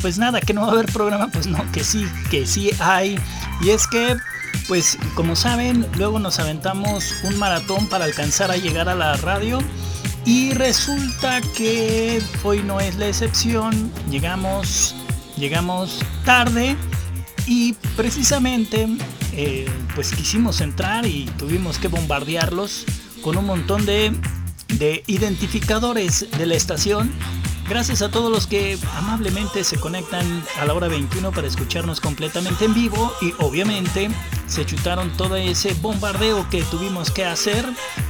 pues nada, que no va a haber programa, pues no, que sí, que sí hay. Y es que, pues como saben, luego nos aventamos un maratón para alcanzar a llegar a la radio. Y resulta que hoy no es la excepción. Llegamos, llegamos tarde y precisamente eh, pues quisimos entrar y tuvimos que bombardearlos con un montón de, de identificadores de la estación Gracias a todos los que amablemente se conectan a la hora 21 para escucharnos completamente en vivo y obviamente se chutaron todo ese bombardeo que tuvimos que hacer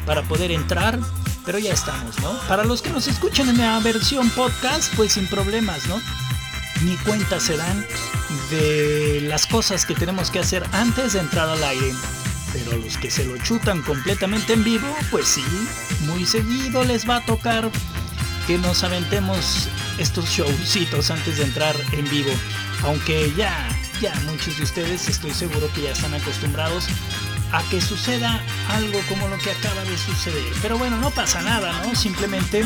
para poder entrar, pero ya estamos, ¿no? Para los que nos escuchan en la versión podcast, pues sin problemas, ¿no? Ni cuenta se dan de las cosas que tenemos que hacer antes de entrar al aire. Pero los que se lo chutan completamente en vivo, pues sí, muy seguido les va a tocar que nos aventemos estos showcitos antes de entrar en vivo. Aunque ya, ya muchos de ustedes estoy seguro que ya están acostumbrados a que suceda algo como lo que acaba de suceder. Pero bueno, no pasa nada, ¿no? Simplemente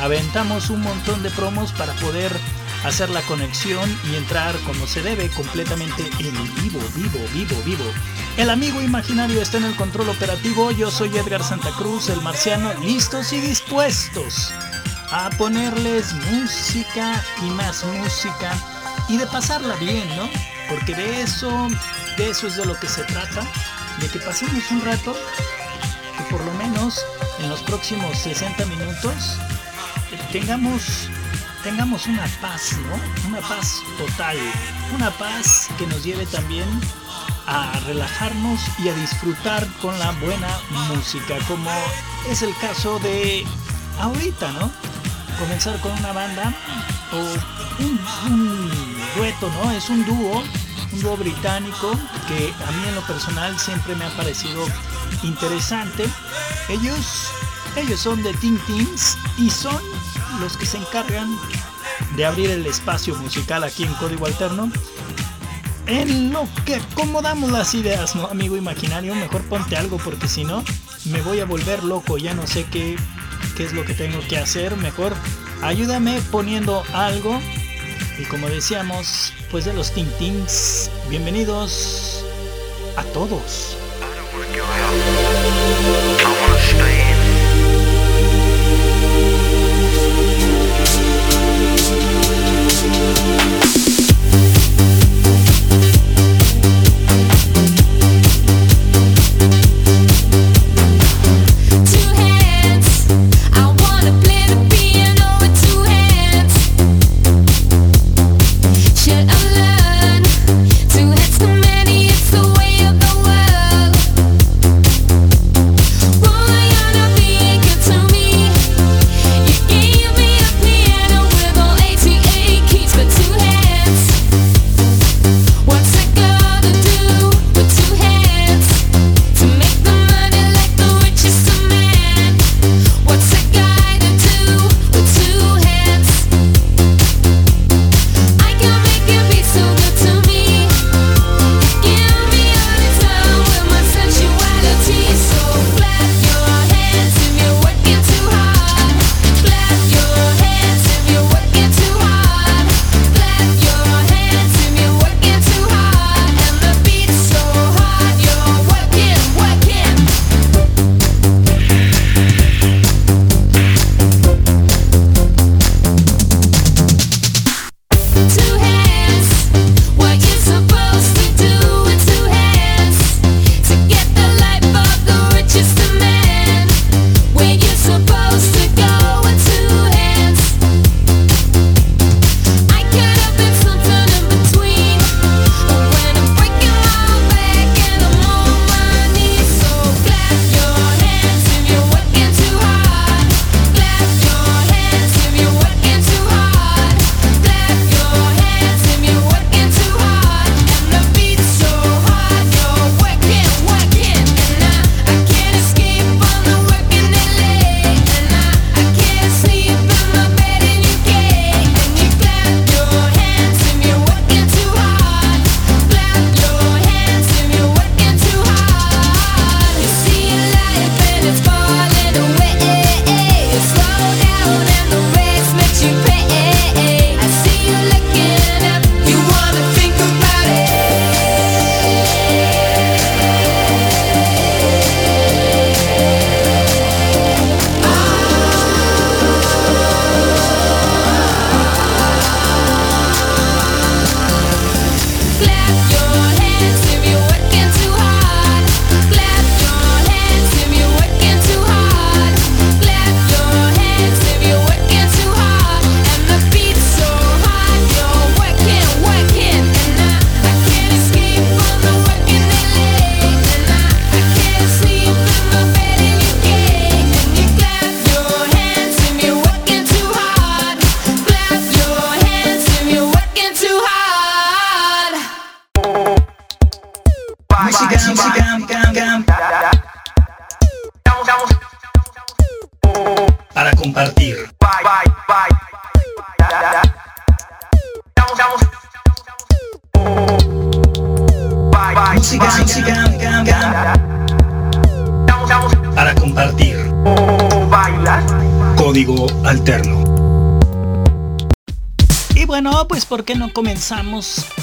aventamos un montón de promos para poder hacer la conexión y entrar como se debe completamente en vivo, vivo, vivo, vivo. El amigo imaginario está en el control operativo, yo soy Edgar Santa Cruz, el marciano, listos y dispuestos a ponerles música y más música y de pasarla bien, ¿no? Porque de eso, de eso es de lo que se trata, de que pasemos un rato, que por lo menos en los próximos 60 minutos tengamos, tengamos una paz, ¿no? Una paz total, una paz que nos lleve también a relajarnos y a disfrutar con la buena música, como es el caso de ahorita, ¿no? comenzar con una banda o un, dueto, ¿no? Es un dúo, un dúo británico que a mí en lo personal siempre me ha parecido interesante. Ellos, ellos son de Teen Teams y son los que se encargan de abrir el espacio musical aquí en Código Alterno. En lo que acomodamos las ideas, ¿no? Amigo imaginario, mejor ponte algo porque si no me voy a volver loco, ya no sé qué qué es lo que tengo que hacer. Mejor ayúdame poniendo algo. Y como decíamos, pues de los Tintins, bienvenidos a todos.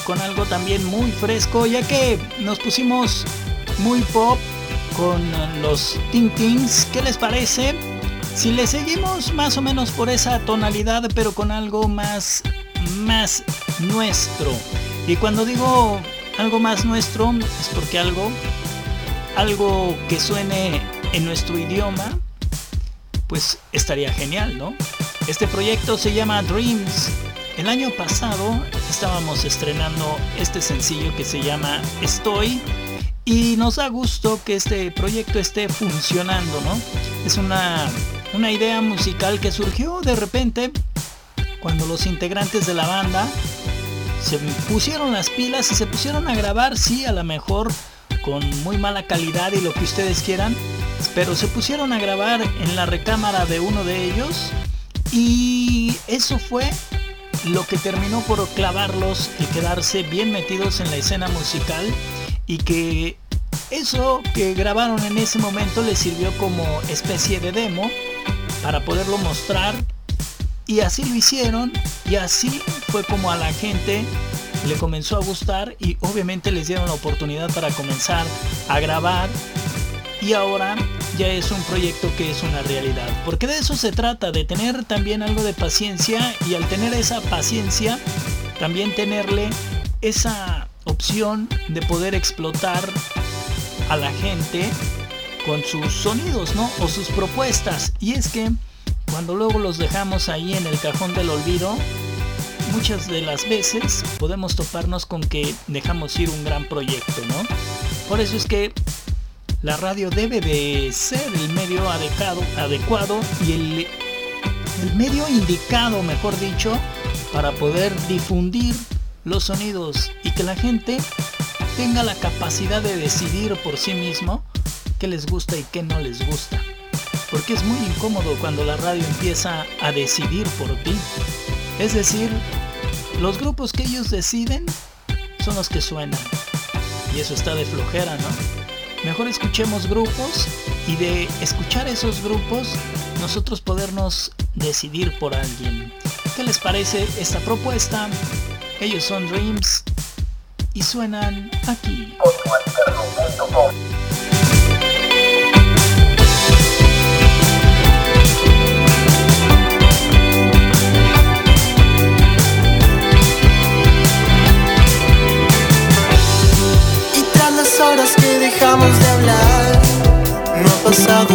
Con algo también muy fresco? Ya que nos pusimos muy pop con los Tintins. ¿Qué les parece? Si le seguimos más o menos por esa tonalidad, pero con algo más, más nuestro. Y cuando digo algo más nuestro, es porque algo, algo que suene en nuestro idioma, pues estaría genial, ¿no? Este proyecto se llama Dreams. El año pasado estábamos estrenando este sencillo que se llama Estoy y nos da gusto que este proyecto esté funcionando, ¿no? Es una, una idea musical que surgió de repente cuando los integrantes de la banda se pusieron las pilas y se pusieron a grabar, sí, a lo mejor con muy mala calidad y lo que ustedes quieran, pero se pusieron a grabar en la recámara de uno de ellos y eso fue lo que terminó por clavarlos y quedarse bien metidos en la escena musical y que eso que grabaron en ese momento les sirvió como especie de demo para poderlo mostrar. Y así lo hicieron y así fue como a la gente le comenzó a gustar y obviamente les dieron la oportunidad para comenzar a grabar. Y ahora ya es un proyecto que es una realidad. Porque de eso se trata, de tener también algo de paciencia y al tener esa paciencia, también tenerle esa opción de poder explotar a la gente con sus sonidos, ¿no? O sus propuestas. Y es que cuando luego los dejamos ahí en el cajón del olvido, muchas de las veces podemos toparnos con que dejamos ir un gran proyecto, ¿no? Por eso es que la radio debe de ser el medio adecuado, adecuado y el, el medio indicado, mejor dicho, para poder difundir los sonidos y que la gente tenga la capacidad de decidir por sí mismo qué les gusta y qué no les gusta. Porque es muy incómodo cuando la radio empieza a decidir por ti. Es decir, los grupos que ellos deciden son los que suenan. Y eso está de flojera, ¿no? Mejor escuchemos grupos y de escuchar esos grupos nosotros podernos decidir por alguien. ¿Qué les parece esta propuesta? Ellos son Dreams y suenan aquí.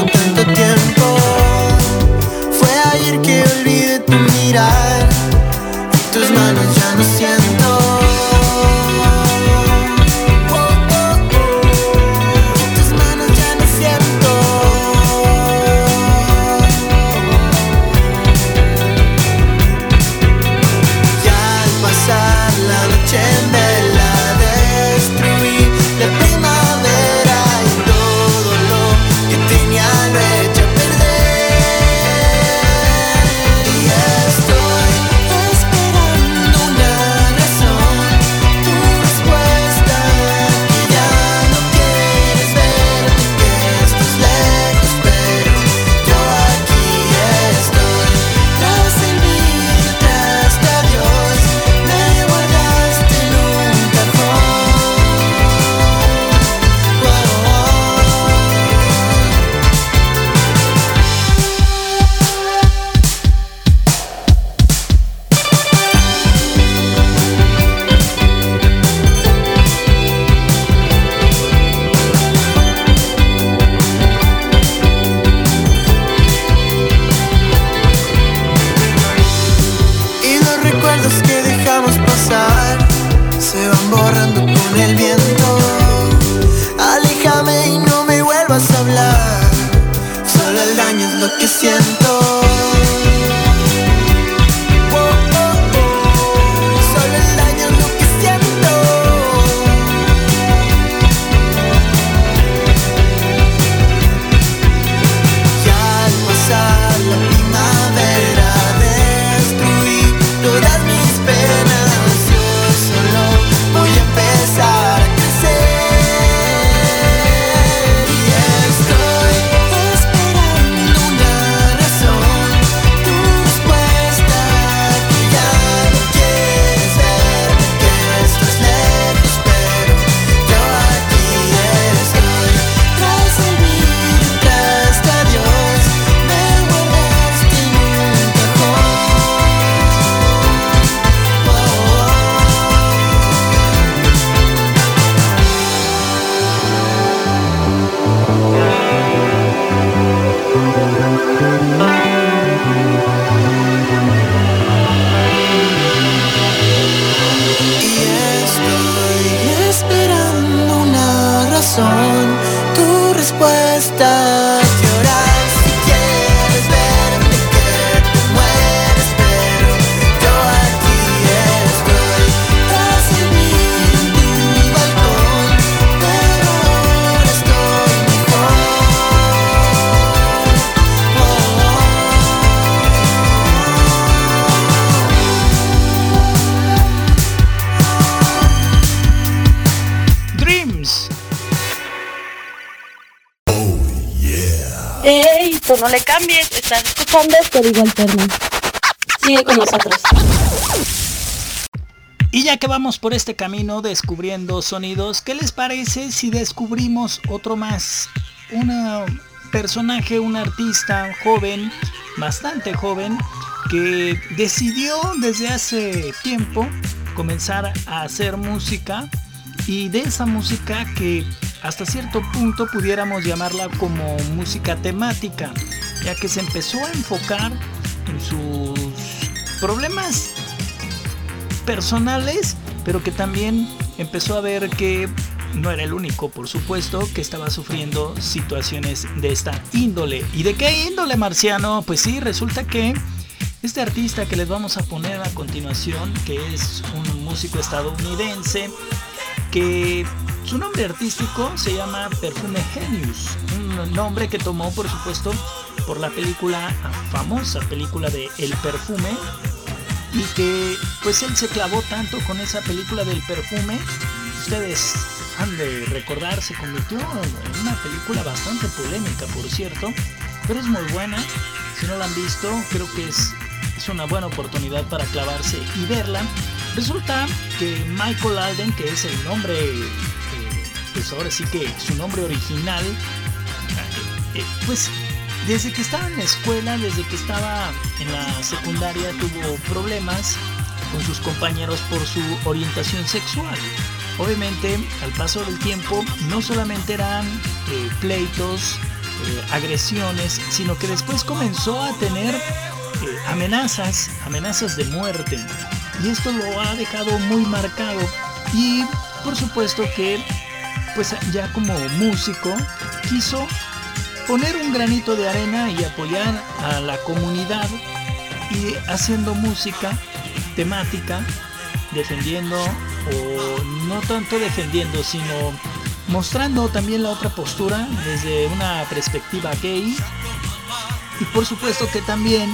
Tanto tiempo. Cambies. Estás escuchando Código Alterno. Sigue con nosotros. Y ya que vamos por este camino descubriendo sonidos, ¿qué les parece si descubrimos otro más? Un personaje, un artista joven, bastante joven, que decidió desde hace tiempo comenzar a hacer música y de esa música que hasta cierto punto pudiéramos llamarla como música temática, ya que se empezó a enfocar en sus problemas personales, pero que también empezó a ver que no era el único, por supuesto, que estaba sufriendo situaciones de esta índole. ¿Y de qué índole, Marciano? Pues sí, resulta que este artista que les vamos a poner a continuación, que es un músico estadounidense, que su nombre artístico se llama Perfume Genius, un nombre que tomó por supuesto por la película, famosa película de El Perfume, y que pues él se clavó tanto con esa película del perfume, ustedes han de recordar, se convirtió en una película bastante polémica por cierto, pero es muy buena, si no la han visto creo que es, es una buena oportunidad para clavarse y verla. Resulta que Michael Alden, que es el nombre, eh, pues ahora sí que su nombre original, eh, eh, pues desde que estaba en la escuela, desde que estaba en la secundaria, tuvo problemas con sus compañeros por su orientación sexual. Obviamente, al paso del tiempo, no solamente eran pleitos, agresiones, sino que después comenzó a tener amenazas, amenazas de muerte y esto lo ha dejado muy marcado y por supuesto que pues ya como músico quiso poner un granito de arena y apoyar a la comunidad y haciendo música temática defendiendo o no tanto defendiendo sino mostrando también la otra postura desde una perspectiva gay y por supuesto que también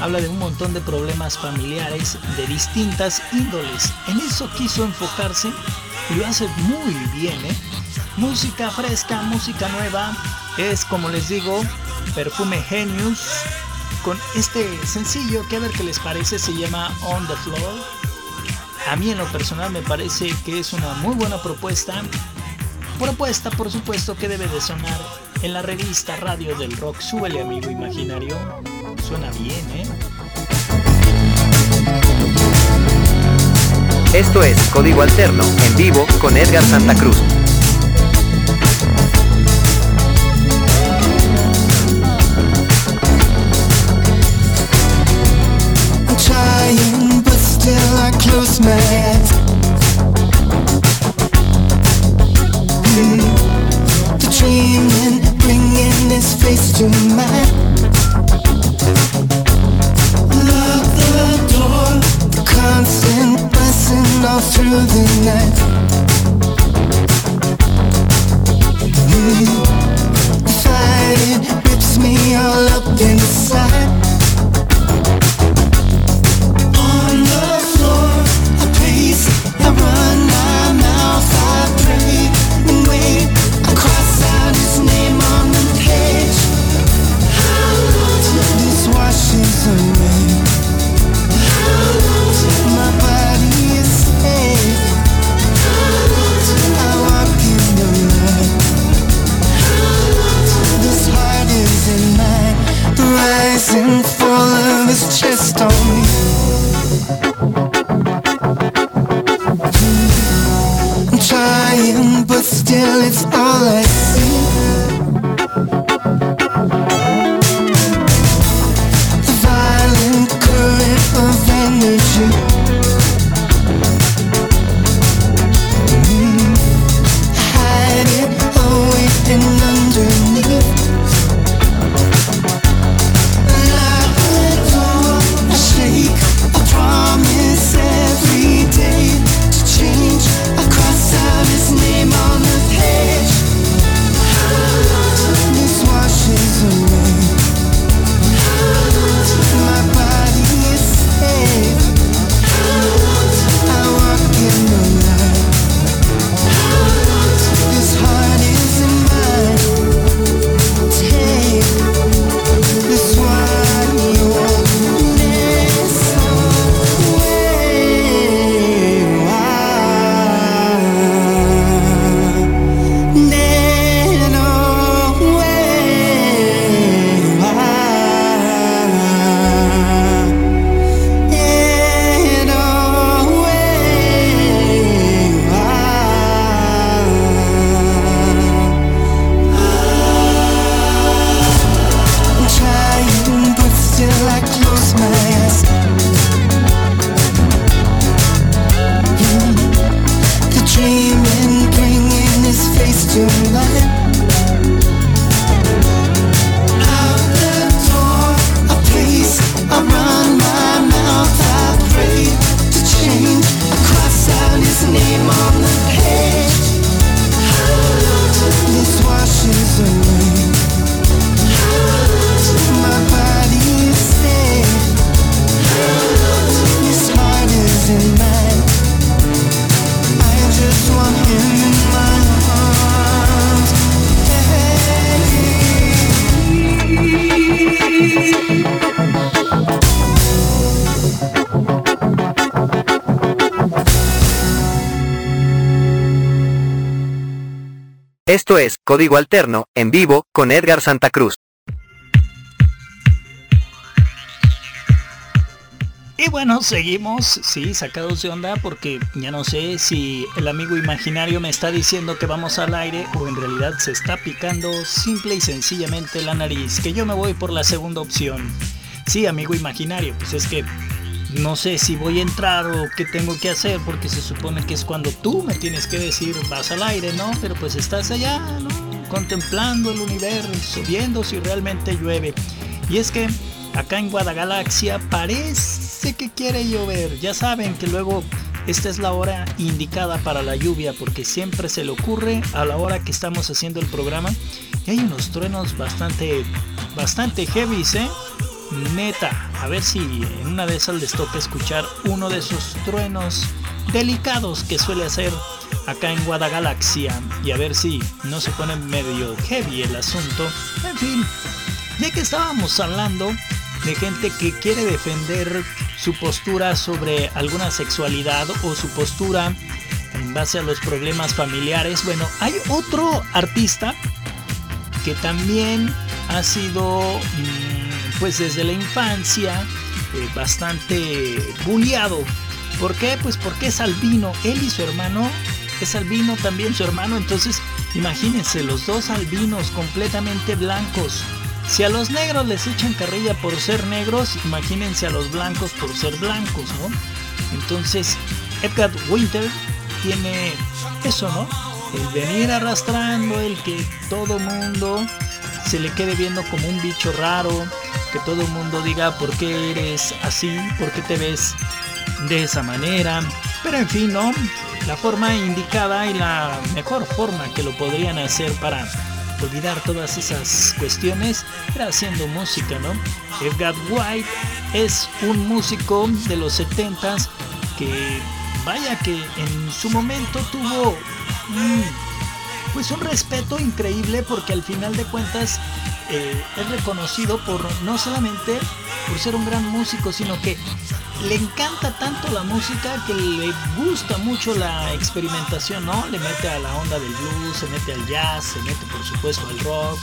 habla de un montón de problemas familiares de distintas índoles. En eso quiso enfocarse y lo hace muy bien. ¿eh? Música fresca, música nueva. Es como les digo, Perfume Genius. Con este sencillo que a ver qué les parece, se llama On the Floor. A mí en lo personal me parece que es una muy buena propuesta. Propuesta por supuesto que debe de sonar en la revista Radio del Rock. Súbele amigo imaginario. Suena bien, ¿eh? Esto es Código Alterno, en vivo con Edgar Santa Cruz. close mate mm. The face to Lock the door, the constant all through the night Esto es Código Alterno, en vivo, con Edgar Santa Cruz. Y bueno, seguimos, sí, sacados de onda porque ya no sé si el amigo imaginario me está diciendo que vamos al aire o en realidad se está picando simple y sencillamente la nariz, que yo me voy por la segunda opción. Sí, amigo imaginario, pues es que no sé si voy a entrar o qué tengo que hacer porque se supone que es cuando tú me tienes que decir vas al aire, ¿no? Pero pues estás allá, ¿no? Contemplando el universo, viendo si realmente llueve. Y es que acá en Guadagalaxia parece que quiere llover. Ya saben que luego esta es la hora indicada para la lluvia porque siempre se le ocurre a la hora que estamos haciendo el programa. Y hay unos truenos bastante, bastante heavy, ¿eh? Neta, a ver si en una de esas les toca escuchar uno de esos truenos delicados que suele hacer acá en Guadagalaxia y a ver si no se pone medio heavy el asunto. En fin, ya que estábamos hablando de gente que quiere defender su postura sobre alguna sexualidad o su postura en base a los problemas familiares, bueno, hay otro artista que también ha sido, mm, pues desde la infancia, eh, bastante bulliado. ¿Por qué? Pues porque es albino. Él y su hermano es albino, también su hermano. Entonces, imagínense, los dos albinos completamente blancos. Si a los negros les echan carrilla por ser negros, imagínense a los blancos por ser blancos, ¿no? Entonces, Edgar Winter tiene eso, ¿no? El venir arrastrando, el que todo mundo se le quede viendo como un bicho raro, que todo el mundo diga por qué eres así, por qué te ves de esa manera. Pero en fin, ¿no? La forma indicada y la mejor forma que lo podrían hacer para olvidar todas esas cuestiones era haciendo música, ¿no? Edgar White es un músico de los 70s que vaya que en su momento tuvo pues un respeto increíble porque al final de cuentas eh, es reconocido por no solamente por ser un gran músico, sino que le encanta tanto la música que le gusta mucho la experimentación, ¿no? Le mete a la onda del blues, se mete al jazz, se mete por supuesto al rock.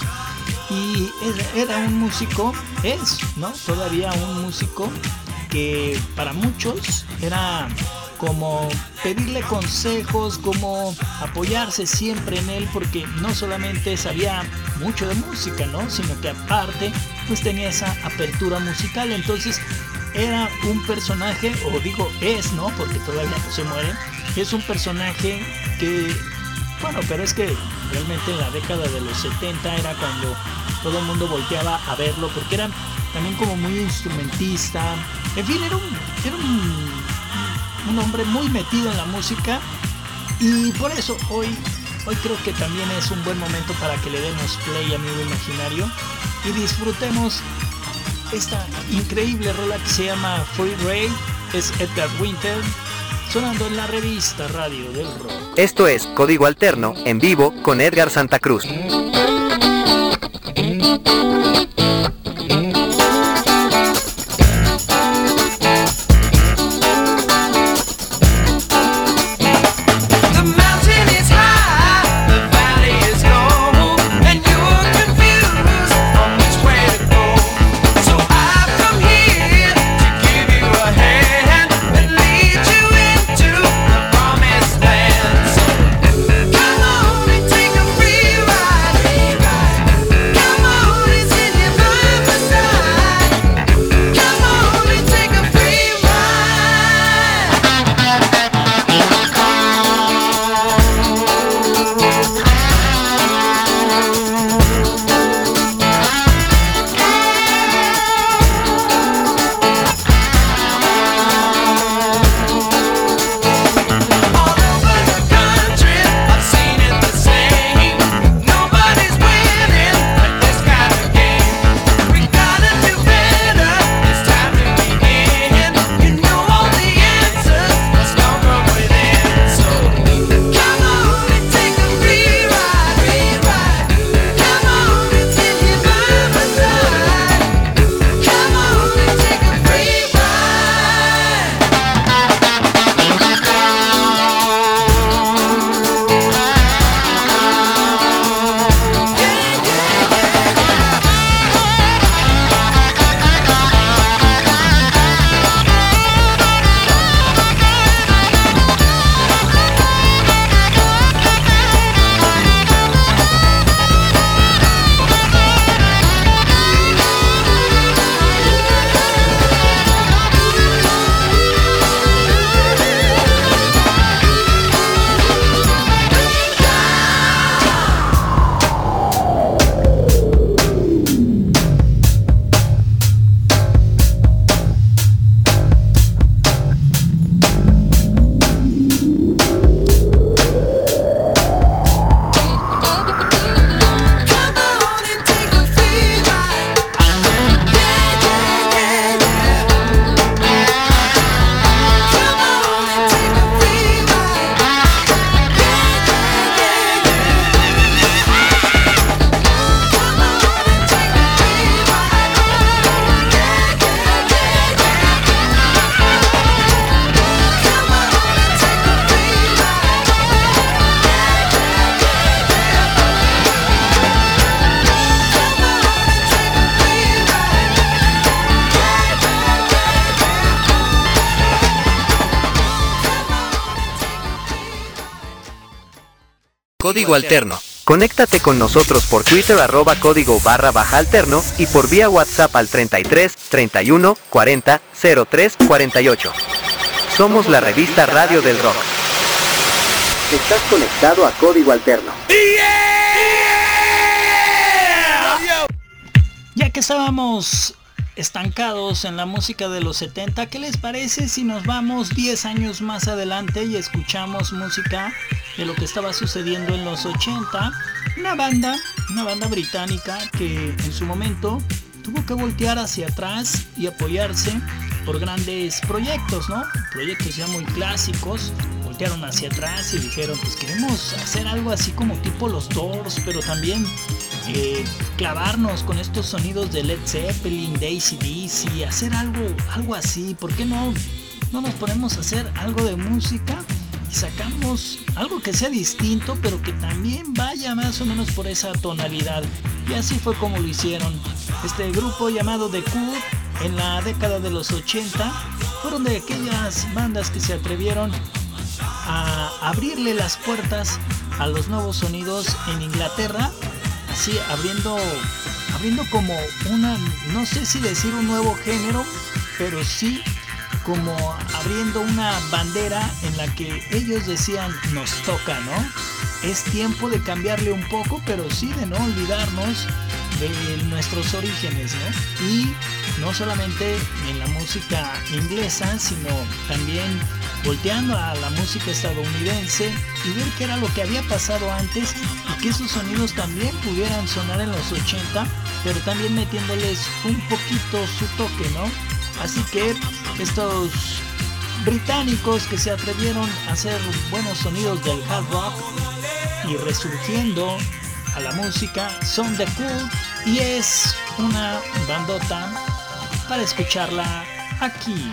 Y era un músico, es, ¿no? Todavía un músico que para muchos era como pedirle consejos, como apoyarse siempre en él, porque no solamente sabía mucho de música, ¿no? Sino que aparte, pues tenía esa apertura musical. Entonces, era un personaje, o digo es, ¿no? Porque todavía no se muere. Es un personaje que, bueno, pero es que realmente en la década de los 70 era cuando todo el mundo volteaba a verlo, porque era también como muy instrumentista. En fin, era un, era un un hombre muy metido en la música y por eso hoy, hoy creo que también es un buen momento para que le demos play amigo imaginario y disfrutemos esta increíble rola que se llama Free Ray, es Edgar Winter, sonando en la revista Radio del Rock. Esto es Código Alterno, en vivo, con Edgar Santa Cruz. Código Alterno. Conéctate con nosotros por Twitter arroba código barra baja alterno y por vía WhatsApp al 33 31 40 03 48. Somos la revista Radio del Rock. Estás conectado a Código Alterno. Ya que estábamos estancados en la música de los 70, ¿qué les parece si nos vamos 10 años más adelante y escuchamos música de lo que estaba sucediendo en los 80? Una banda, una banda británica que en su momento tuvo que voltear hacia atrás y apoyarse por grandes proyectos, ¿no? Proyectos ya muy clásicos, voltearon hacia atrás y dijeron, pues queremos hacer algo así como tipo los Doors, pero también clavarnos con estos sonidos de Led Zeppelin, de ACDC, hacer algo, algo así, ¿por qué no? No nos ponemos a hacer algo de música y sacamos algo que sea distinto, pero que también vaya más o menos por esa tonalidad. Y así fue como lo hicieron. Este grupo llamado The Cool en la década de los 80 fueron de aquellas bandas que se atrevieron a abrirle las puertas a los nuevos sonidos en Inglaterra, así abriendo abriendo como una no sé si decir un nuevo género, pero sí como abriendo una bandera en la que ellos decían nos toca, ¿no? Es tiempo de cambiarle un poco, pero sí de no olvidarnos de nuestros orígenes, ¿no? Y no solamente en la música inglesa, sino también volteando a la música estadounidense y ver qué era lo que había pasado antes que esos sonidos también pudieran sonar en los 80, pero también metiéndoles un poquito su toque, ¿no? Así que estos británicos que se atrevieron a hacer buenos sonidos del hard rock y resurgiendo a la música son The Cool y es una bandota para escucharla aquí.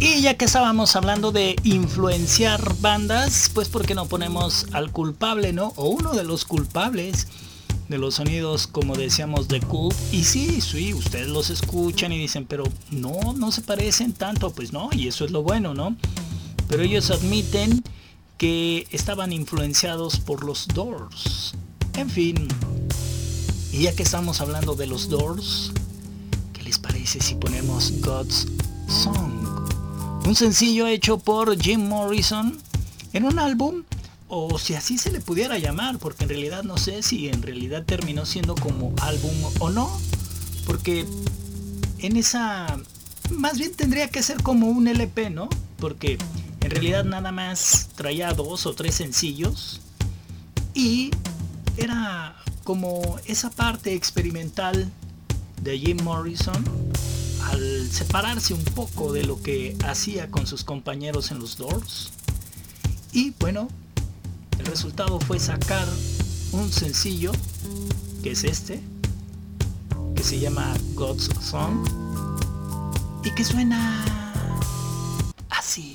Y ya que estábamos hablando de influenciar bandas, pues ¿por qué no ponemos al culpable, no? O uno de los culpables de los sonidos, como decíamos, de Cult. Y sí, sí, ustedes los escuchan y dicen, pero no, no se parecen tanto. Pues no, y eso es lo bueno, ¿no? Pero ellos admiten que estaban influenciados por los Doors. En fin, y ya que estamos hablando de los Doors, ¿qué les si ponemos God's Song? Un sencillo hecho por Jim Morrison en un álbum, o si así se le pudiera llamar, porque en realidad no sé si en realidad terminó siendo como álbum o no, porque en esa... Más bien tendría que ser como un LP, ¿no? Porque en realidad nada más traía dos o tres sencillos y era como esa parte experimental de Jim Morrison al separarse un poco de lo que hacía con sus compañeros en los Doors. Y bueno, el resultado fue sacar un sencillo, que es este, que se llama God's Song, y que suena así.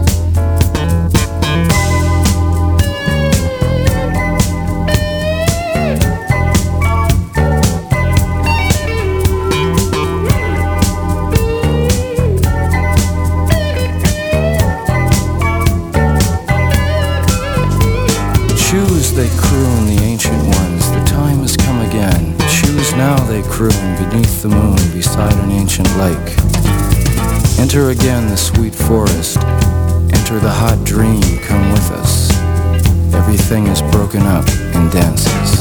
They croon, the ancient ones, the time has come again. Choose now, they croon, beneath the moon, beside an ancient lake. Enter again the sweet forest, enter the hot dream, come with us. Everything is broken up and dances.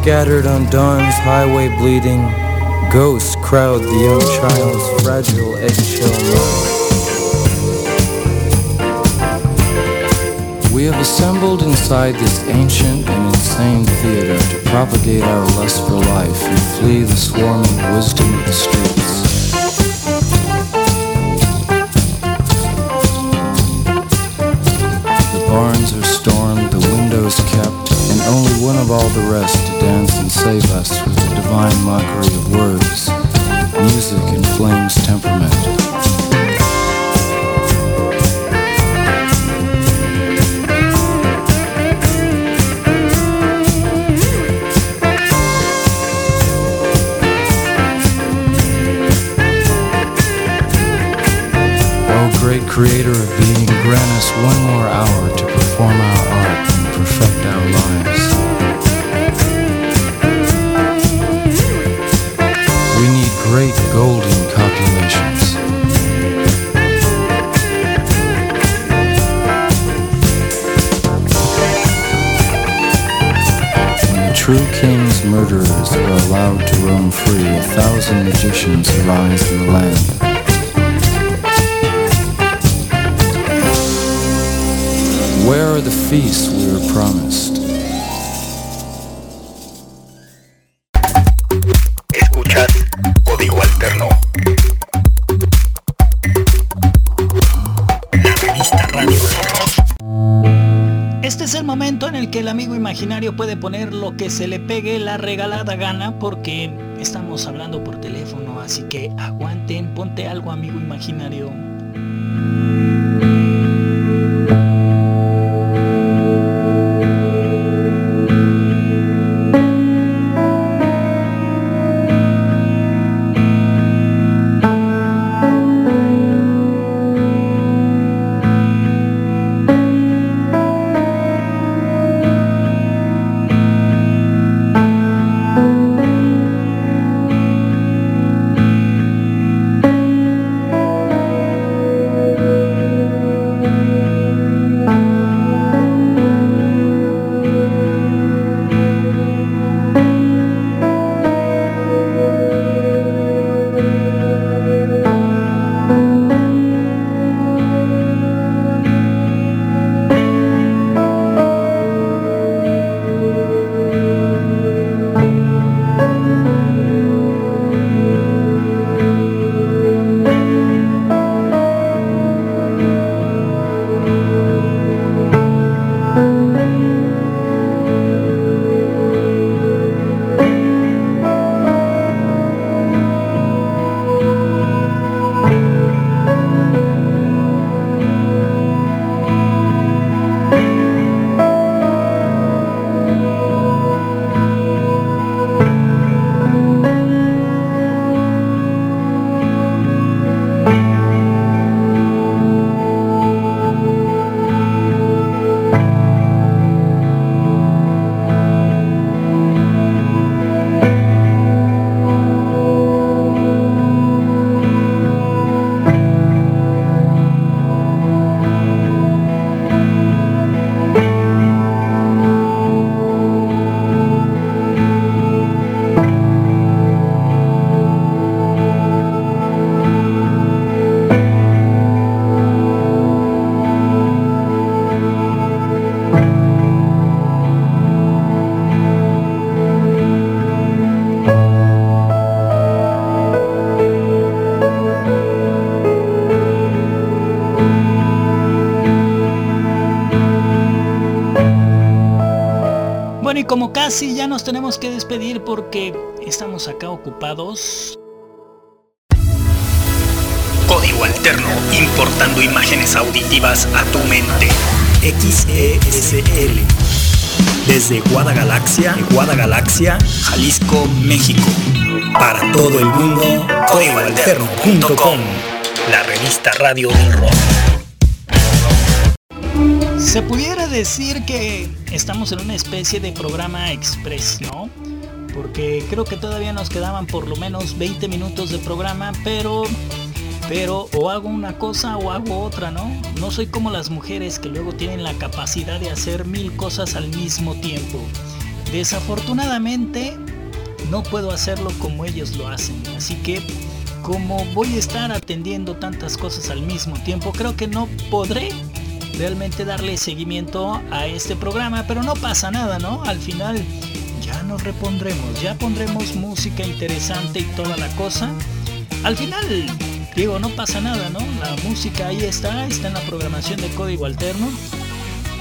Scattered on dawn's highway bleeding. Ghosts crowd the young child's fragile eggshell mind. We have assembled inside this ancient and insane theater to propagate our lust for life and flee the swarming wisdom of the streets. The barns are stormed, one of all the rest to dance and save us with the divine mockery of words, music and flames temperament. Murderers are allowed to roam free, a thousand magicians arise in the land. Where are the feasts we were promised? Imaginario puede poner lo que se le pegue la regalada gana porque estamos hablando por teléfono, así que aguanten, ponte algo amigo imaginario. Casi ya nos tenemos que despedir porque estamos acá ocupados. Código Alterno, importando imágenes auditivas a tu mente. XESL. Desde Guadagalaxia, Guadagalaxia, Jalisco, México. Para todo el mundo, códigoalterno.com. La revista radio del. Se pudiera decir que estamos en una especie de programa express, ¿no? Porque creo que todavía nos quedaban por lo menos 20 minutos de programa, pero pero o hago una cosa o hago otra, ¿no? No soy como las mujeres que luego tienen la capacidad de hacer mil cosas al mismo tiempo. Desafortunadamente no puedo hacerlo como ellos lo hacen, así que como voy a estar atendiendo tantas cosas al mismo tiempo, creo que no podré realmente darle seguimiento a este programa, pero no pasa nada, ¿no? Al final ya nos repondremos, ya pondremos música interesante y toda la cosa. Al final, digo, no pasa nada, ¿no? La música ahí está, está en la programación de código alterno.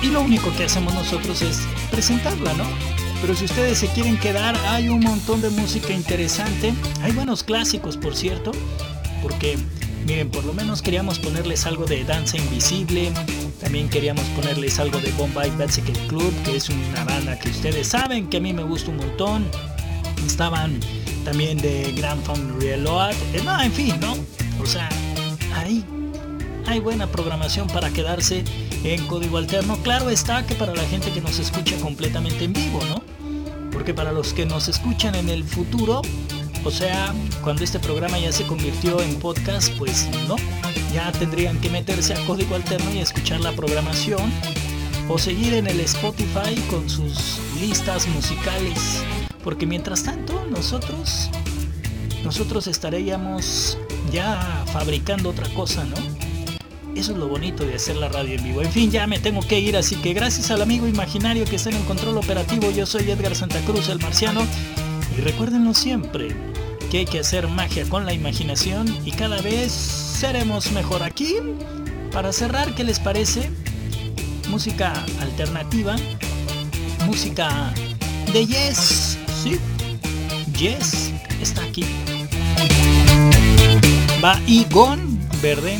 Y lo único que hacemos nosotros es presentarla, ¿no? Pero si ustedes se quieren quedar, hay un montón de música interesante. Hay buenos clásicos, por cierto. Porque, miren, por lo menos queríamos ponerles algo de Danza Invisible, también queríamos ponerles algo de Bombay Bicycle Club, que es una banda que ustedes saben que a mí me gusta un montón. Estaban también de Grand Funk Reload. Eh, no, en fin, ¿no? O sea, ahí hay buena programación para quedarse en código alterno. Claro está que para la gente que nos escucha completamente en vivo, ¿no? Porque para los que nos escuchan en el futuro, o sea, cuando este programa ya se convirtió en podcast, pues no, ya tendrían que meterse a código alterno y escuchar la programación o seguir en el Spotify con sus listas musicales. Porque mientras tanto, nosotros, nosotros estaríamos ya fabricando otra cosa, ¿no? Eso es lo bonito de hacer la radio en vivo. En fin, ya me tengo que ir, así que gracias al amigo imaginario que está en el control operativo, yo soy Edgar Santa Cruz, el marciano, y recuérdenlo siempre, que hay que hacer magia con la imaginación y cada vez seremos mejor aquí. Para cerrar, ¿qué les parece? Música alternativa, música de Yes, ¿sí? Yes está aquí. Va Igon Verde.